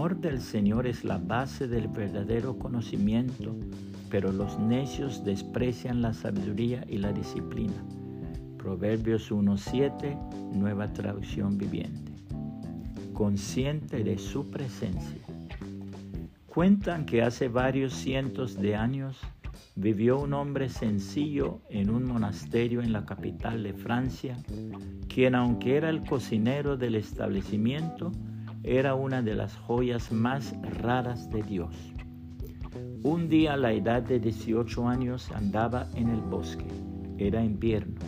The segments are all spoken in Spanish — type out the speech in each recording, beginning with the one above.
temor del Señor es la base del verdadero conocimiento, pero los necios desprecian la sabiduría y la disciplina. Proverbios 1.7, nueva traducción viviente. Consciente de su presencia. Cuentan que hace varios cientos de años vivió un hombre sencillo en un monasterio en la capital de Francia, quien aunque era el cocinero del establecimiento, era una de las joyas más raras de Dios. Un día a la edad de 18 años andaba en el bosque. Era invierno.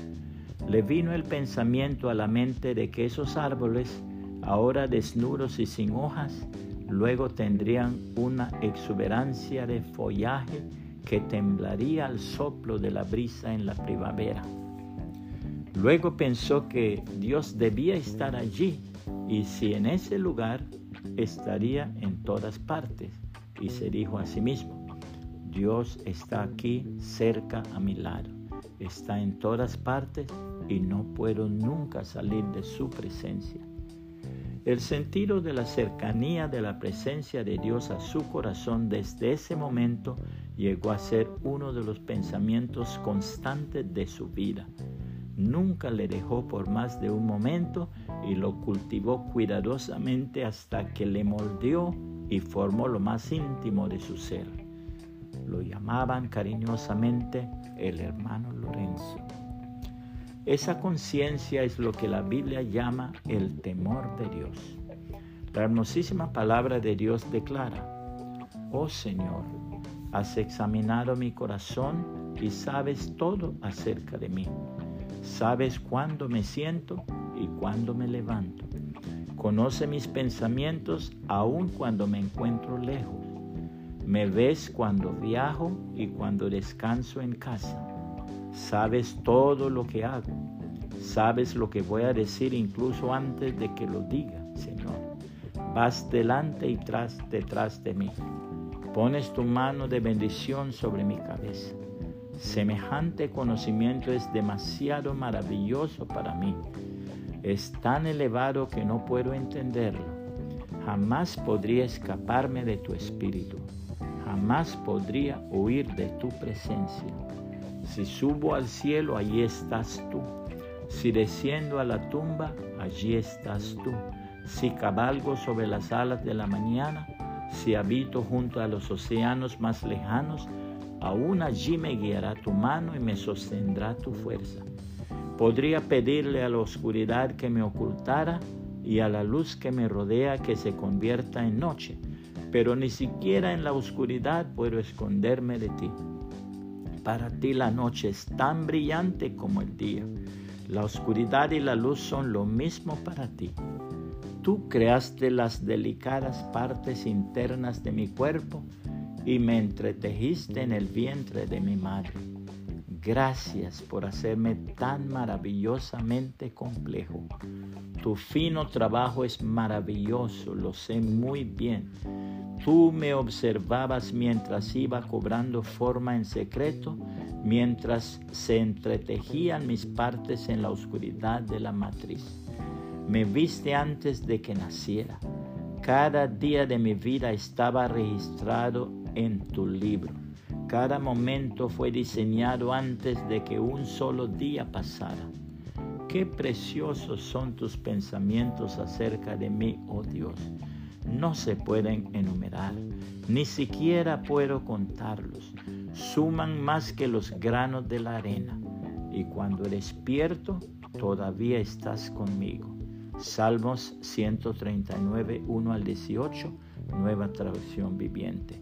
Le vino el pensamiento a la mente de que esos árboles, ahora desnudos y sin hojas, luego tendrían una exuberancia de follaje que temblaría al soplo de la brisa en la primavera. Luego pensó que Dios debía estar allí y si en ese lugar estaría en todas partes. Y se dijo a sí mismo, Dios está aquí cerca a mi lado, está en todas partes y no puedo nunca salir de su presencia. El sentido de la cercanía de la presencia de Dios a su corazón desde ese momento llegó a ser uno de los pensamientos constantes de su vida. Nunca le dejó por más de un momento y lo cultivó cuidadosamente hasta que le moldeó y formó lo más íntimo de su ser. Lo llamaban cariñosamente el hermano Lorenzo. Esa conciencia es lo que la Biblia llama el temor de Dios. La hermosísima palabra de Dios declara, Oh Señor, has examinado mi corazón y sabes todo acerca de mí. Sabes cuándo me siento y cuándo me levanto. Conoce mis pensamientos aun cuando me encuentro lejos. Me ves cuando viajo y cuando descanso en casa. Sabes todo lo que hago. Sabes lo que voy a decir incluso antes de que lo diga, Señor. Vas delante y tras detrás de mí. Pones tu mano de bendición sobre mi cabeza. Semejante conocimiento es demasiado maravilloso para mí. Es tan elevado que no puedo entenderlo. Jamás podría escaparme de tu espíritu. Jamás podría huir de tu presencia. Si subo al cielo, allí estás tú. Si desciendo a la tumba, allí estás tú. Si cabalgo sobre las alas de la mañana, si habito junto a los océanos más lejanos, aún allí me guiará tu mano y me sostendrá tu fuerza. Podría pedirle a la oscuridad que me ocultara y a la luz que me rodea que se convierta en noche, pero ni siquiera en la oscuridad puedo esconderme de ti. Para ti la noche es tan brillante como el día. La oscuridad y la luz son lo mismo para ti. Tú creaste las delicadas partes internas de mi cuerpo y me entretejiste en el vientre de mi madre. Gracias por hacerme tan maravillosamente complejo. Tu fino trabajo es maravilloso, lo sé muy bien. Tú me observabas mientras iba cobrando forma en secreto, mientras se entretejían mis partes en la oscuridad de la matriz. Me viste antes de que naciera. Cada día de mi vida estaba registrado en tu libro. Cada momento fue diseñado antes de que un solo día pasara. Qué preciosos son tus pensamientos acerca de mí, oh Dios. No se pueden enumerar, ni siquiera puedo contarlos. Suman más que los granos de la arena. Y cuando despierto, todavía estás conmigo. Salmos 139, 1 al 18, nueva traducción viviente